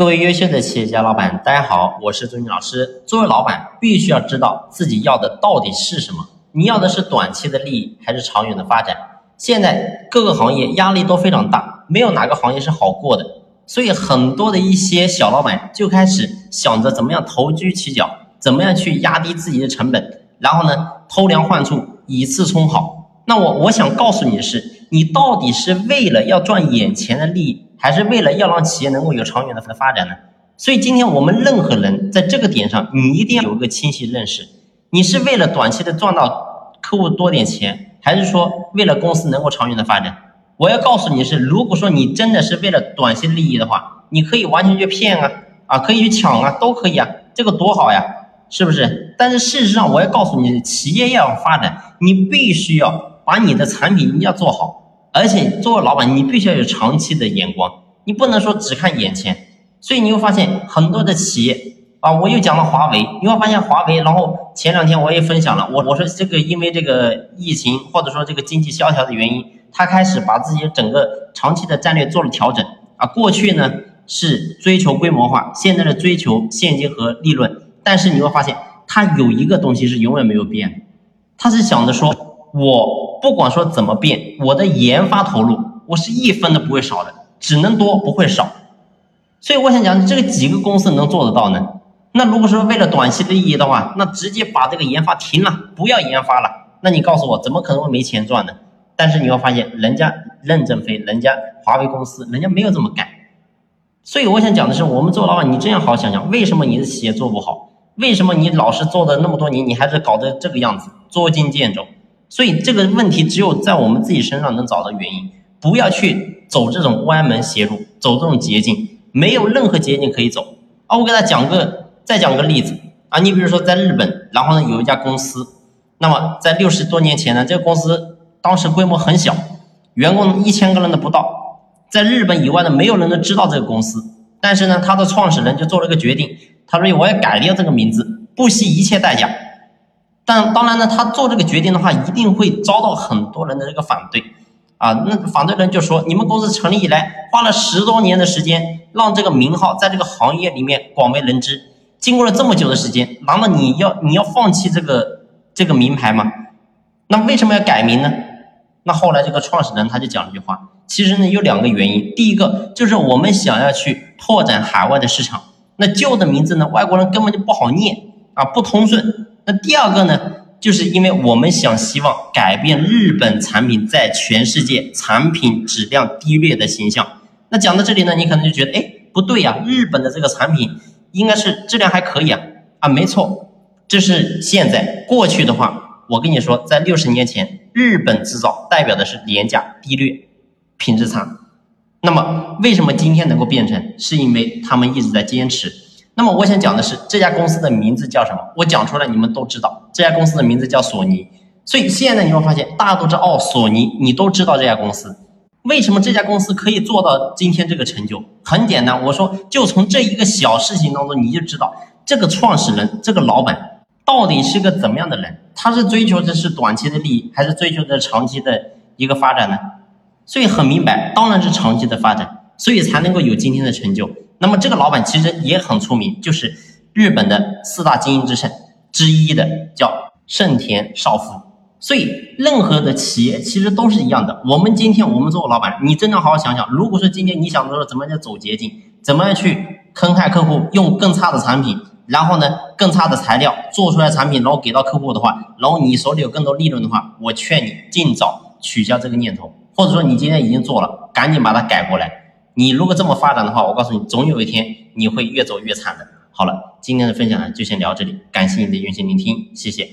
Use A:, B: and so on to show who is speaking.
A: 各位优秀的企业家老板，大家好，我是朱军老师。作为老板，必须要知道自己要的到底是什么。你要的是短期的利益，还是长远的发展？现在各个行业压力都非常大，没有哪个行业是好过的。所以很多的一些小老板就开始想着怎么样投机取巧，怎么样去压低自己的成本，然后呢偷梁换柱，以次充好。那我我想告诉你的是，你到底是为了要赚眼前的利益？还是为了要让企业能够有长远的发展呢？所以今天我们任何人在这个点上，你一定要有一个清晰认识。你是为了短期的赚到客户多点钱，还是说为了公司能够长远的发展？我要告诉你是，如果说你真的是为了短期利益的话，你可以完全去骗啊啊，可以去抢啊，都可以啊，这个多好呀，是不是？但是事实上，我要告诉你，企业要发展，你必须要把你的产品你要做好。而且作为老板，你必须要有长期的眼光，你不能说只看眼前。所以你会发现很多的企业啊，我又讲了华为，你会发现华为，然后前两天我也分享了，我我说这个因为这个疫情或者说这个经济萧条的原因，他开始把自己整个长期的战略做了调整啊。过去呢是追求规模化，现在的追求现金和利润。但是你会发现，他有一个东西是永远没有变，他是想着说我。不管说怎么变，我的研发投入我是一分都不会少的，只能多不会少。所以我想讲，这个几个公司能做得到呢？那如果说为了短期的利益的话，那直接把这个研发停了，不要研发了。那你告诉我，怎么可能会没钱赚呢？但是你会发现，人家任正非，人家华为公司，人家没有这么干。所以我想讲的是，我们做老板，你真要好好想想，为什么你的企业做不好？为什么你老是做的那么多年，你还是搞得这个样子，捉襟见肘？所以这个问题只有在我们自己身上能找到原因，不要去走这种歪门邪路，走这种捷径，没有任何捷径可以走啊！我给大家讲个，再讲个例子啊，你比如说在日本，然后呢有一家公司，那么在六十多年前呢，这个公司当时规模很小，员工一千个人都不到，在日本以外的没有人都知道这个公司，但是呢，他的创始人就做了个决定，他说我要改掉这个名字，不惜一切代价。但当然呢，他做这个决定的话，一定会遭到很多人的这个反对，啊，那反对人就说，你们公司成立以来花了十多年的时间，让这个名号在这个行业里面广为人知，经过了这么久的时间，难道你要你要放弃这个这个名牌吗？那为什么要改名呢？那后来这个创始人他就讲了一句话，其实呢有两个原因，第一个就是我们想要去拓展海外的市场，那旧的名字呢，外国人根本就不好念啊，不通顺。那第二个呢，就是因为我们想希望改变日本产品在全世界产品质量低劣的形象。那讲到这里呢，你可能就觉得，哎，不对呀，日本的这个产品应该是质量还可以啊。啊，没错，这是现在。过去的话，我跟你说，在六十年前，日本制造代表的是廉价、低劣、品质差。那么为什么今天能够变成？是因为他们一直在坚持。那么我想讲的是这家公司的名字叫什么？我讲出来你们都知道，这家公司的名字叫索尼。所以现在你会发现，大家都知道哦，索尼，你都知道这家公司。为什么这家公司可以做到今天这个成就？很简单，我说就从这一个小事情当中，你就知道这个创始人、这个老板到底是个怎么样的人。他是追求的是短期的利益，还是追求的长期的一个发展呢？所以很明白，当然是长期的发展，所以才能够有今天的成就。那么这个老板其实也很出名，就是日本的四大精英之圣之一的，叫盛田少夫。所以任何的企业其实都是一样的。我们今天我们做老板，你真的好好想想，如果说今天你想说怎么样走捷径，怎么样去坑害客户，用更差的产品，然后呢更差的材料做出来产品，然后给到客户的话，然后你手里有更多利润的话，我劝你尽早取消这个念头，或者说你今天已经做了，赶紧把它改过来。你如果这么发展的话，我告诉你，总有一天你会越走越惨的。好了，今天的分享呢就先聊这里，感谢你的用心聆听，谢谢。